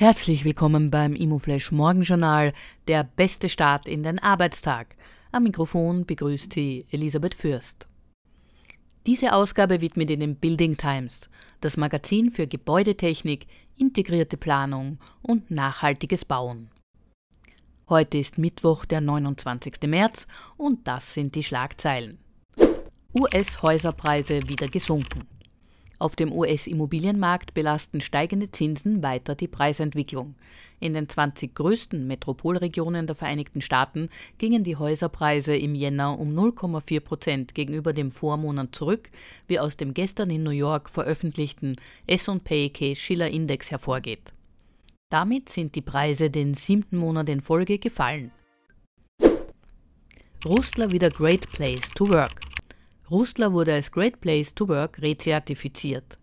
Herzlich willkommen beim ImmoFlash Morgenjournal, der beste Start in den Arbeitstag. Am Mikrofon begrüßt Sie Elisabeth Fürst. Diese Ausgabe widmet Ihnen Building Times, das Magazin für Gebäudetechnik, integrierte Planung und nachhaltiges Bauen. Heute ist Mittwoch, der 29. März, und das sind die Schlagzeilen. US-Häuserpreise wieder gesunken. Auf dem US-Immobilienmarkt belasten steigende Zinsen weiter die Preisentwicklung. In den 20 größten Metropolregionen der Vereinigten Staaten gingen die Häuserpreise im Jänner um 0,4 Prozent gegenüber dem Vormonat zurück, wie aus dem gestern in New York veröffentlichten S&P Case Schiller Index hervorgeht. Damit sind die Preise den siebten Monat in Folge gefallen. Rustler wieder Great Place to Work. Rustler wurde als Great Place to Work rezertifiziert.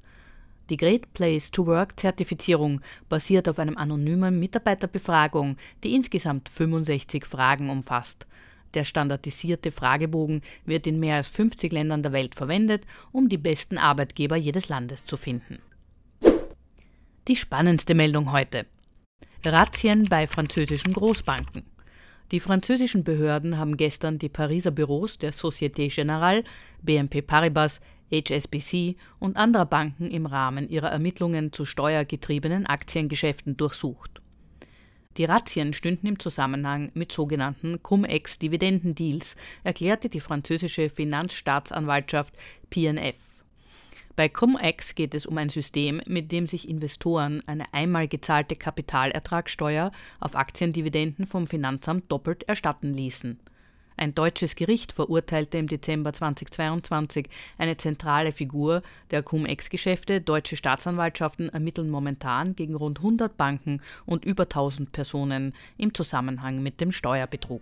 Die Great Place to Work Zertifizierung basiert auf einem anonymen Mitarbeiterbefragung, die insgesamt 65 Fragen umfasst. Der standardisierte Fragebogen wird in mehr als 50 Ländern der Welt verwendet, um die besten Arbeitgeber jedes Landes zu finden. Die spannendste Meldung heute. Razzien bei französischen Großbanken. Die französischen Behörden haben gestern die Pariser Büros der Société Générale, BNP Paribas, HSBC und anderer Banken im Rahmen ihrer Ermittlungen zu steuergetriebenen Aktiengeschäften durchsucht. Die Razzien stünden im Zusammenhang mit sogenannten Cum-Ex-Dividendendeals, erklärte die französische Finanzstaatsanwaltschaft PNF. Bei Cum-Ex geht es um ein System, mit dem sich Investoren eine einmal gezahlte Kapitalertragssteuer auf Aktiendividenden vom Finanzamt doppelt erstatten ließen. Ein deutsches Gericht verurteilte im Dezember 2022 eine zentrale Figur der Cum-Ex-Geschäfte. Deutsche Staatsanwaltschaften ermitteln momentan gegen rund 100 Banken und über 1000 Personen im Zusammenhang mit dem Steuerbetrug.